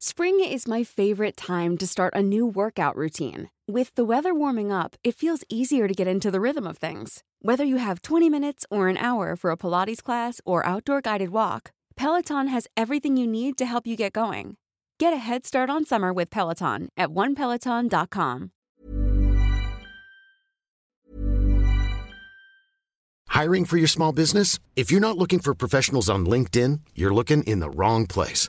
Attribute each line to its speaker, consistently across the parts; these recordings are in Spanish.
Speaker 1: Spring is my favorite time to start a new workout routine. With the weather warming up, it feels easier to get into the rhythm of things. Whether you have 20 minutes or an hour for a Pilates class or outdoor guided walk, Peloton has everything you need to help you get going. Get a head start on summer with Peloton at onepeloton.com.
Speaker 2: Hiring for your small business? If you're not looking for professionals on LinkedIn, you're looking in the wrong place.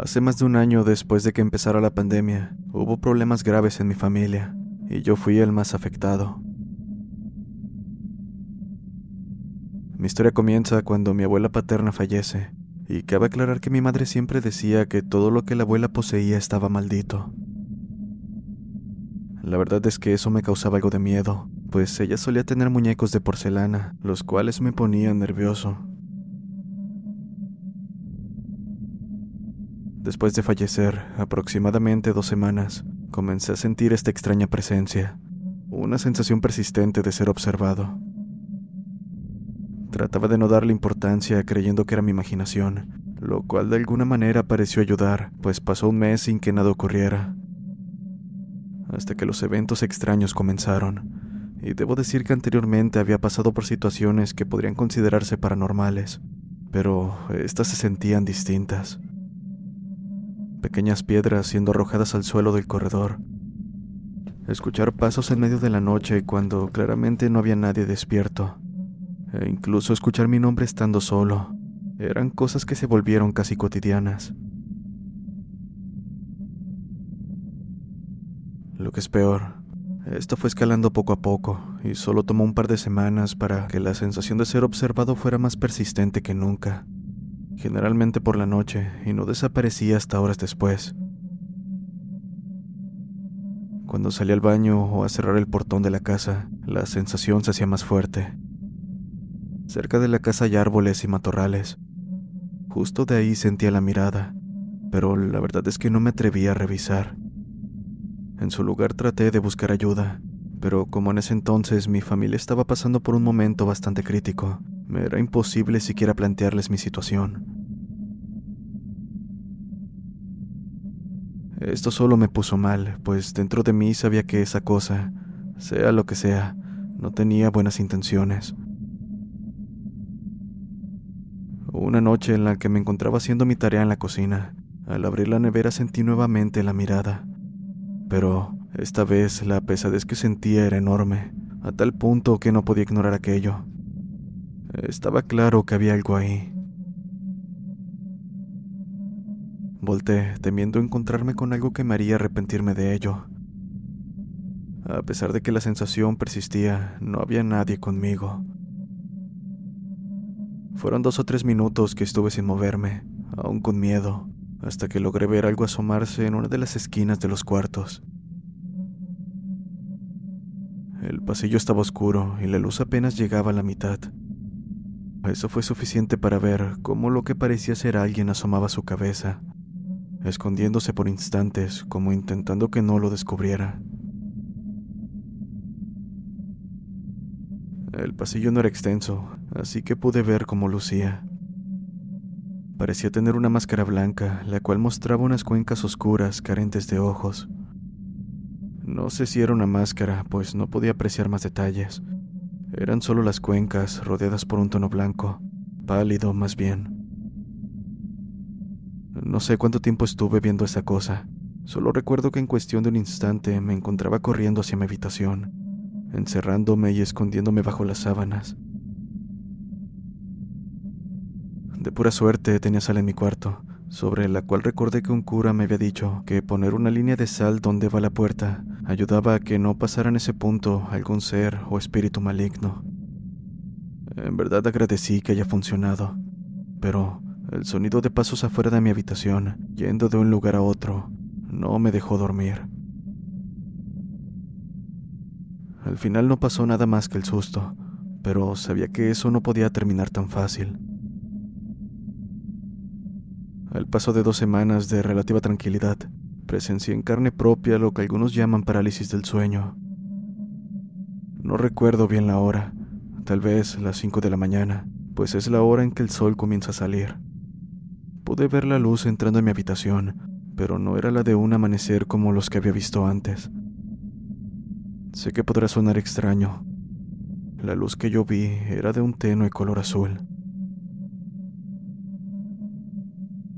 Speaker 3: Hace más de un año después de que empezara la pandemia, hubo problemas graves en mi familia, y yo fui el más afectado. Mi historia comienza cuando mi abuela paterna fallece, y cabe aclarar que mi madre siempre decía que todo lo que la abuela poseía estaba maldito. La verdad es que eso me causaba algo de miedo, pues ella solía tener muñecos de porcelana, los cuales me ponían nervioso. Después de fallecer, aproximadamente dos semanas, comencé a sentir esta extraña presencia, una sensación persistente de ser observado. Trataba de no darle importancia creyendo que era mi imaginación, lo cual de alguna manera pareció ayudar, pues pasó un mes sin que nada ocurriera. Hasta que los eventos extraños comenzaron, y debo decir que anteriormente había pasado por situaciones que podrían considerarse paranormales, pero estas se sentían distintas pequeñas piedras siendo arrojadas al suelo del corredor. Escuchar pasos en medio de la noche cuando claramente no había nadie despierto. E incluso escuchar mi nombre estando solo. Eran cosas que se volvieron casi cotidianas. Lo que es peor, esto fue escalando poco a poco y solo tomó un par de semanas para que la sensación de ser observado fuera más persistente que nunca generalmente por la noche, y no desaparecía hasta horas después. Cuando salí al baño o a cerrar el portón de la casa, la sensación se hacía más fuerte. Cerca de la casa hay árboles y matorrales. Justo de ahí sentía la mirada, pero la verdad es que no me atrevía a revisar. En su lugar traté de buscar ayuda, pero como en ese entonces mi familia estaba pasando por un momento bastante crítico, me era imposible siquiera plantearles mi situación. Esto solo me puso mal, pues dentro de mí sabía que esa cosa, sea lo que sea, no tenía buenas intenciones. Una noche en la que me encontraba haciendo mi tarea en la cocina, al abrir la nevera sentí nuevamente la mirada, pero esta vez la pesadez que sentía era enorme, a tal punto que no podía ignorar aquello. Estaba claro que había algo ahí. Volté, temiendo encontrarme con algo que me haría arrepentirme de ello. A pesar de que la sensación persistía, no había nadie conmigo. Fueron dos o tres minutos que estuve sin moverme, aún con miedo, hasta que logré ver algo asomarse en una de las esquinas de los cuartos. El pasillo estaba oscuro y la luz apenas llegaba a la mitad. Eso fue suficiente para ver cómo lo que parecía ser alguien asomaba su cabeza, escondiéndose por instantes como intentando que no lo descubriera. El pasillo no era extenso, así que pude ver cómo lucía. Parecía tener una máscara blanca, la cual mostraba unas cuencas oscuras carentes de ojos. No sé si era una máscara, pues no podía apreciar más detalles, eran solo las cuencas rodeadas por un tono blanco, pálido más bien. No sé cuánto tiempo estuve viendo esa cosa. Solo recuerdo que en cuestión de un instante me encontraba corriendo hacia mi habitación, encerrándome y escondiéndome bajo las sábanas. De pura suerte tenía sal en mi cuarto, sobre la cual recordé que un cura me había dicho que poner una línea de sal donde va la puerta ayudaba a que no pasara en ese punto algún ser o espíritu maligno. En verdad agradecí que haya funcionado, pero el sonido de pasos afuera de mi habitación, yendo de un lugar a otro, no me dejó dormir. Al final no pasó nada más que el susto, pero sabía que eso no podía terminar tan fácil. Al paso de dos semanas de relativa tranquilidad, presencié en carne propia lo que algunos llaman parálisis del sueño. No recuerdo bien la hora, tal vez las cinco de la mañana, pues es la hora en que el sol comienza a salir. Pude ver la luz entrando en mi habitación, pero no era la de un amanecer como los que había visto antes. Sé que podrá sonar extraño. La luz que yo vi era de un tenue color azul.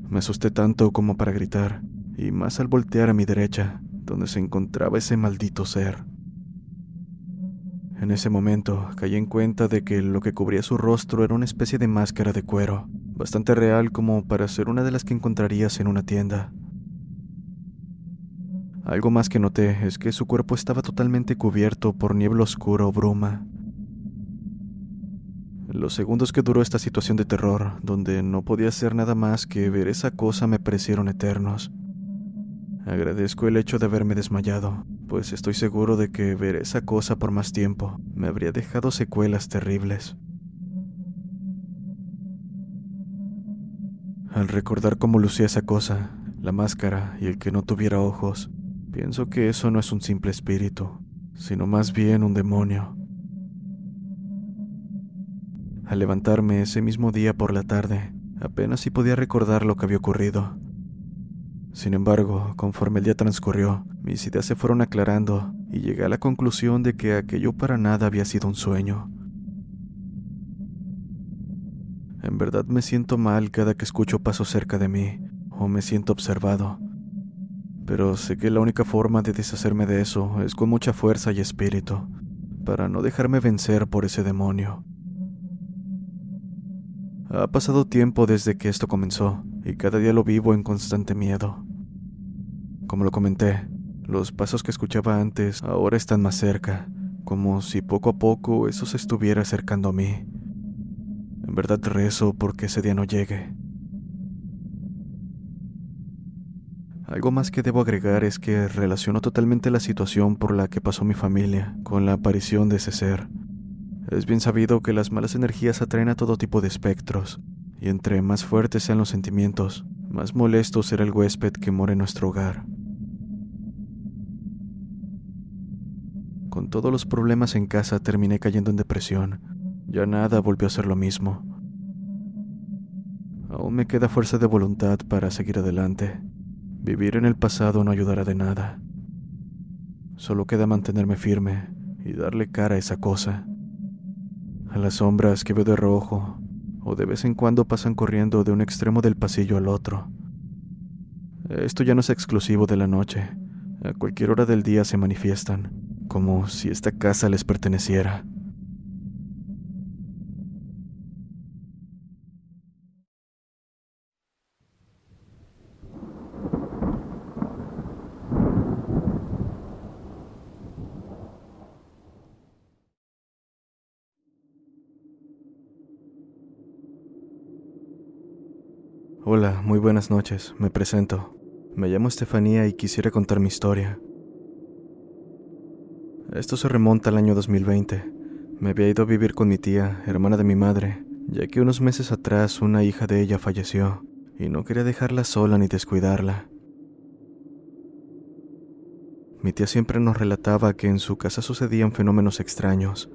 Speaker 3: Me asusté tanto como para gritar, y más al voltear a mi derecha, donde se encontraba ese maldito ser. En ese momento caí en cuenta de que lo que cubría su rostro era una especie de máscara de cuero, bastante real como para ser una de las que encontrarías en una tienda. Algo más que noté es que su cuerpo estaba totalmente cubierto por niebla oscura o bruma. Los segundos que duró esta situación de terror, donde no podía hacer nada más que ver esa cosa, me parecieron eternos. Agradezco el hecho de haberme desmayado, pues estoy seguro de que ver esa cosa por más tiempo me habría dejado secuelas terribles. Al recordar cómo lucía esa cosa, la máscara y el que no tuviera ojos, pienso que eso no es un simple espíritu, sino más bien un demonio. Al levantarme ese mismo día por la tarde, apenas si podía recordar lo que había ocurrido. Sin embargo, conforme el día transcurrió, mis ideas se fueron aclarando y llegué a la conclusión de que aquello para nada había sido un sueño. En verdad me siento mal cada que escucho pasos cerca de mí o me siento observado. Pero sé que la única forma de deshacerme de eso es con mucha fuerza y espíritu, para no dejarme vencer por ese demonio. Ha pasado tiempo desde que esto comenzó, y cada día lo vivo en constante miedo. Como lo comenté, los pasos que escuchaba antes ahora están más cerca, como si poco a poco eso se estuviera acercando a mí. En verdad rezo porque ese día no llegue. Algo más que debo agregar es que relaciono totalmente la situación por la que pasó mi familia con la aparición de ese ser. Es bien sabido que las malas energías atraen a todo tipo de espectros, y entre más fuertes sean los sentimientos, más molesto será el huésped que mora en nuestro hogar. Con todos los problemas en casa terminé cayendo en depresión, ya nada volvió a ser lo mismo. Aún me queda fuerza de voluntad para seguir adelante. Vivir en el pasado no ayudará de nada. Solo queda mantenerme firme y darle cara a esa cosa. A las sombras que veo de rojo o de vez en cuando pasan corriendo de un extremo del pasillo al otro. Esto ya no es exclusivo de la noche. A cualquier hora del día se manifiestan, como si esta casa les perteneciera. Hola, muy buenas noches, me presento. Me llamo Estefanía y quisiera contar mi historia. Esto se remonta al año 2020. Me había ido a vivir con mi tía, hermana de mi madre, ya que unos meses atrás una hija de ella falleció y no quería dejarla sola ni descuidarla. Mi tía siempre nos relataba que en su casa sucedían fenómenos extraños.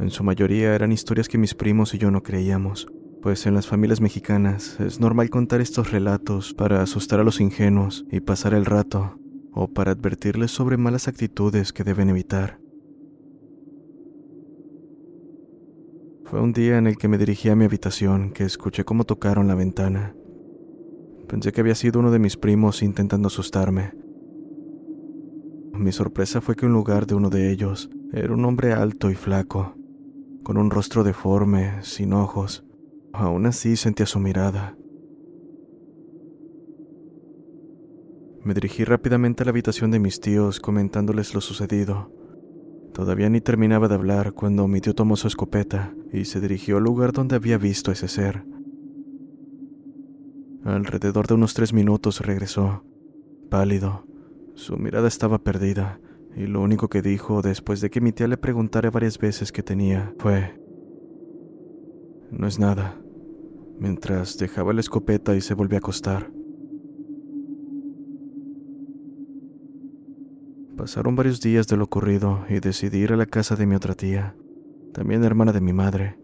Speaker 3: En su mayoría eran historias que mis primos y yo no creíamos, pues en las familias mexicanas es normal contar estos relatos para asustar a los ingenuos y pasar el rato, o para advertirles sobre malas actitudes que deben evitar. Fue un día en el que me dirigí a mi habitación que escuché cómo tocaron la ventana. Pensé que había sido uno de mis primos intentando asustarme. Mi sorpresa fue que en lugar de uno de ellos era un hombre alto y flaco, con un rostro deforme, sin ojos. Aún así sentía su mirada. Me dirigí rápidamente a la habitación de mis tíos comentándoles lo sucedido. Todavía ni terminaba de hablar cuando mi tío tomó su escopeta y se dirigió al lugar donde había visto ese ser. Alrededor de unos tres minutos regresó, pálido. Su mirada estaba perdida, y lo único que dijo después de que mi tía le preguntara varias veces qué tenía fue, no es nada, mientras dejaba la escopeta y se volvió a acostar. Pasaron varios días de lo ocurrido y decidí ir a la casa de mi otra tía, también hermana de mi madre.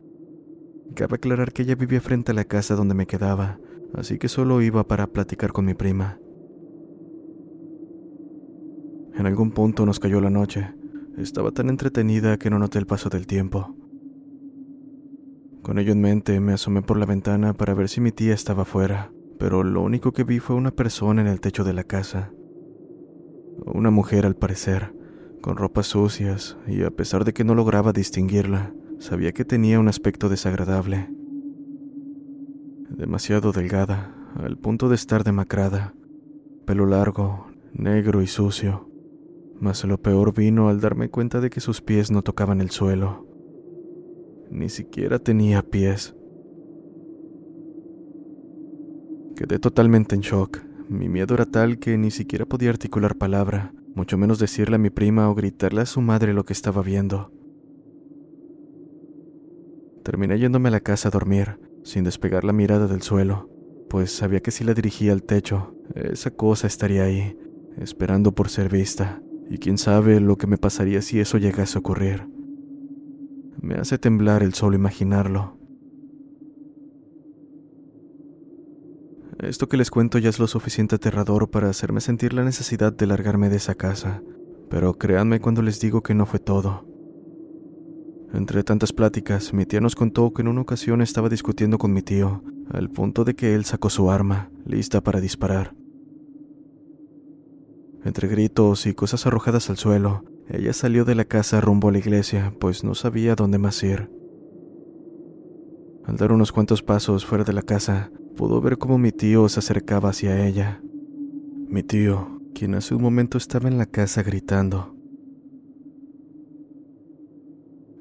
Speaker 3: Cabe aclarar que ella vivía frente a la casa donde me quedaba, así que solo iba para platicar con mi prima. En algún punto nos cayó la noche. Estaba tan entretenida que no noté el paso del tiempo. Con ello en mente me asomé por la ventana para ver si mi tía estaba fuera, pero lo único que vi fue una persona en el techo de la casa. Una mujer al parecer, con ropas sucias, y a pesar de que no lograba distinguirla, sabía que tenía un aspecto desagradable. Demasiado delgada, al punto de estar demacrada, pelo largo, negro y sucio. Mas lo peor vino al darme cuenta de que sus pies no tocaban el suelo. Ni siquiera tenía pies. Quedé totalmente en shock. Mi miedo era tal que ni siquiera podía articular palabra, mucho menos decirle a mi prima o gritarle a su madre lo que estaba viendo. Terminé yéndome a la casa a dormir, sin despegar la mirada del suelo, pues sabía que si la dirigía al techo, esa cosa estaría ahí, esperando por ser vista, y quién sabe lo que me pasaría si eso llegase a ocurrir. Me hace temblar el solo imaginarlo. Esto que les cuento ya es lo suficiente aterrador para hacerme sentir la necesidad de largarme de esa casa, pero créanme cuando les digo que no fue todo. Entre tantas pláticas, mi tía nos contó que en una ocasión estaba discutiendo con mi tío, al punto de que él sacó su arma, lista para disparar. Entre gritos y cosas arrojadas al suelo, ella salió de la casa rumbo a la iglesia, pues no sabía dónde más ir. Al dar unos cuantos pasos fuera de la casa, pudo ver cómo mi tío se acercaba hacia ella. Mi tío, quien hace un momento estaba en la casa gritando.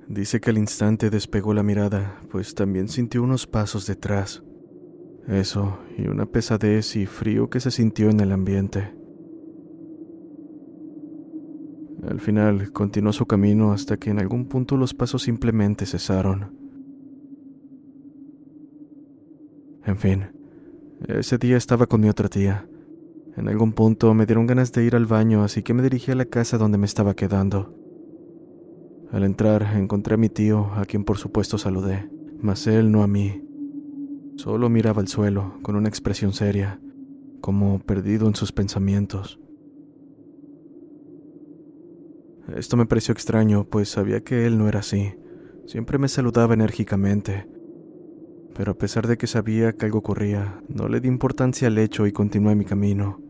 Speaker 3: Dice que al instante despegó la mirada, pues también sintió unos pasos detrás. Eso, y una pesadez y frío que se sintió en el ambiente. Al final continuó su camino hasta que en algún punto los pasos simplemente cesaron. En fin, ese día estaba con mi otra tía. En algún punto me dieron ganas de ir al baño, así que me dirigí a la casa donde me estaba quedando. Al entrar encontré a mi tío, a quien por supuesto saludé, mas él no a mí. Solo miraba al suelo, con una expresión seria, como perdido en sus pensamientos. Esto me pareció extraño, pues sabía que él no era así. Siempre me saludaba enérgicamente, pero a pesar de que sabía que algo ocurría, no le di importancia al hecho y continué mi camino.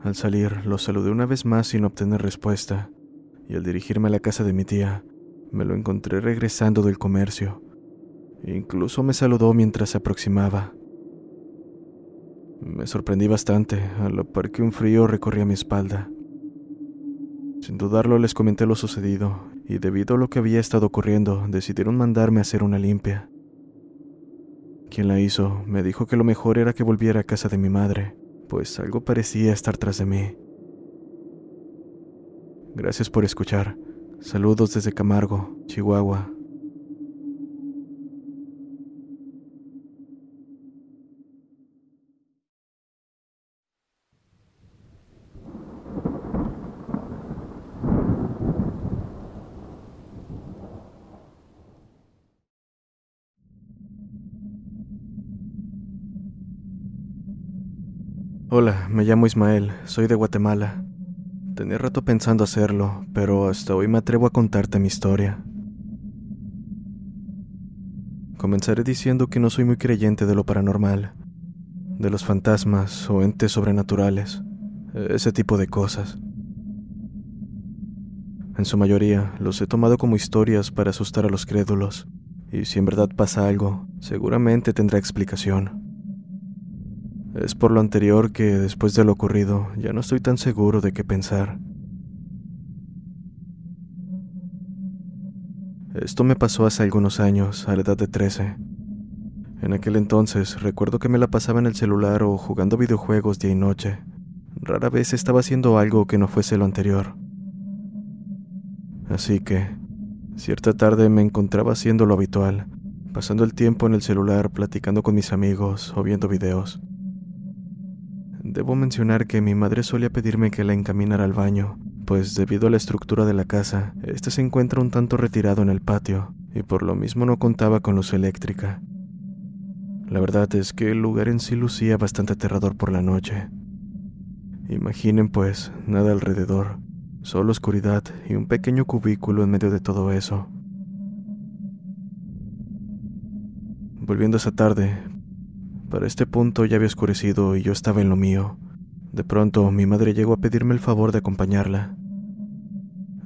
Speaker 3: Al salir, lo saludé una vez más sin obtener respuesta, y al dirigirme a la casa de mi tía, me lo encontré regresando del comercio. Incluso me saludó mientras se aproximaba. Me sorprendí bastante, a la par que un frío recorría mi espalda. Sin dudarlo les comenté lo sucedido, y debido a lo que había estado ocurriendo, decidieron mandarme a hacer una limpia. Quien la hizo me dijo que lo mejor era que volviera a casa de mi madre, pues algo parecía estar tras de mí. Gracias por escuchar. Saludos desde Camargo, Chihuahua. Hola, me llamo Ismael, soy de Guatemala. Tenía rato pensando hacerlo, pero hasta hoy me atrevo a contarte mi historia. Comenzaré diciendo que no soy muy creyente de lo paranormal, de los fantasmas o entes sobrenaturales, ese tipo de cosas. En su mayoría los he tomado como historias para asustar a los crédulos, y si en verdad pasa algo, seguramente tendrá explicación. Es por lo anterior que, después de lo ocurrido, ya no estoy tan seguro de qué pensar. Esto me pasó hace algunos años, a la edad de 13. En aquel entonces recuerdo que me la pasaba en el celular o jugando videojuegos día y noche. Rara vez estaba haciendo algo que no fuese lo anterior. Así que, cierta tarde me encontraba haciendo lo habitual, pasando el tiempo en el celular platicando con mis amigos o viendo videos. Debo mencionar que mi madre solía pedirme que la encaminara al baño, pues debido a la estructura de la casa, este se encuentra un tanto retirado en el patio, y por lo mismo no contaba con luz eléctrica. La verdad es que el lugar en sí lucía bastante aterrador por la noche. Imaginen pues, nada alrededor, solo oscuridad y un pequeño cubículo en medio de todo eso. Volviendo esa tarde, para este punto ya había oscurecido y yo estaba en lo mío. De pronto mi madre llegó a pedirme el favor de acompañarla.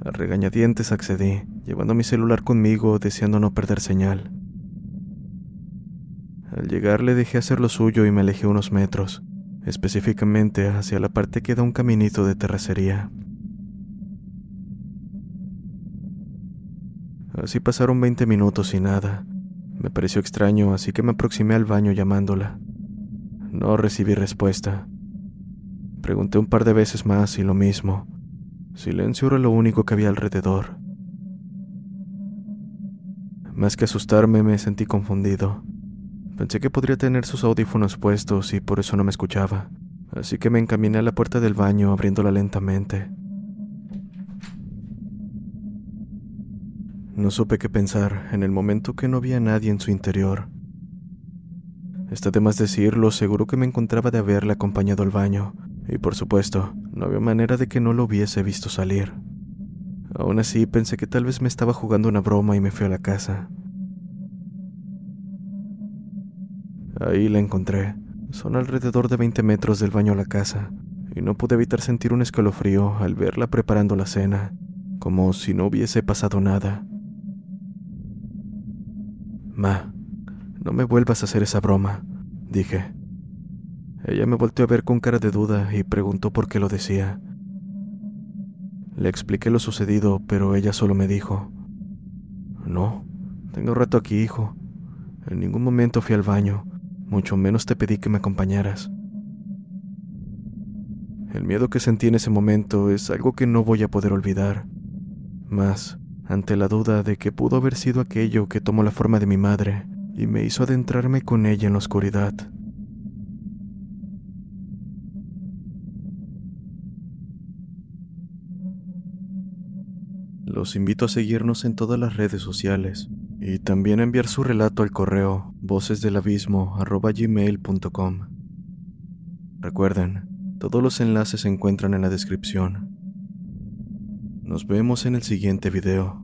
Speaker 3: A regañadientes accedí, llevando mi celular conmigo, deseando no perder señal. Al llegar le dejé hacer lo suyo y me alejé unos metros, específicamente hacia la parte que da un caminito de terracería. Así pasaron 20 minutos y nada. Me pareció extraño, así que me aproximé al baño llamándola. No recibí respuesta. Pregunté un par de veces más y lo mismo. Silencio era lo único que había alrededor. Más que asustarme, me sentí confundido. Pensé que podría tener sus audífonos puestos y por eso no me escuchaba, así que me encaminé a la puerta del baño abriéndola lentamente. No supe qué pensar en el momento que no había nadie en su interior. Está de más decirlo, seguro que me encontraba de haberle acompañado al baño, y por supuesto, no había manera de que no lo hubiese visto salir. Aún así, pensé que tal vez me estaba jugando una broma y me fui a la casa. Ahí la encontré. Son alrededor de 20 metros del baño a la casa, y no pude evitar sentir un escalofrío al verla preparando la cena, como si no hubiese pasado nada. Ma, no me vuelvas a hacer esa broma, dije. Ella me volteó a ver con cara de duda y preguntó por qué lo decía. Le expliqué lo sucedido, pero ella solo me dijo, No, tengo rato aquí, hijo. En ningún momento fui al baño, mucho menos te pedí que me acompañaras. El miedo que sentí en ese momento es algo que no voy a poder olvidar. Más, ante la duda de que pudo haber sido aquello que tomó la forma de mi madre y me hizo adentrarme con ella en la oscuridad. Los invito a seguirnos en todas las redes sociales y también a enviar su relato al correo vocesdelabismo.gmail.com. Recuerden, todos los enlaces se encuentran en la descripción. Nos vemos en el siguiente video.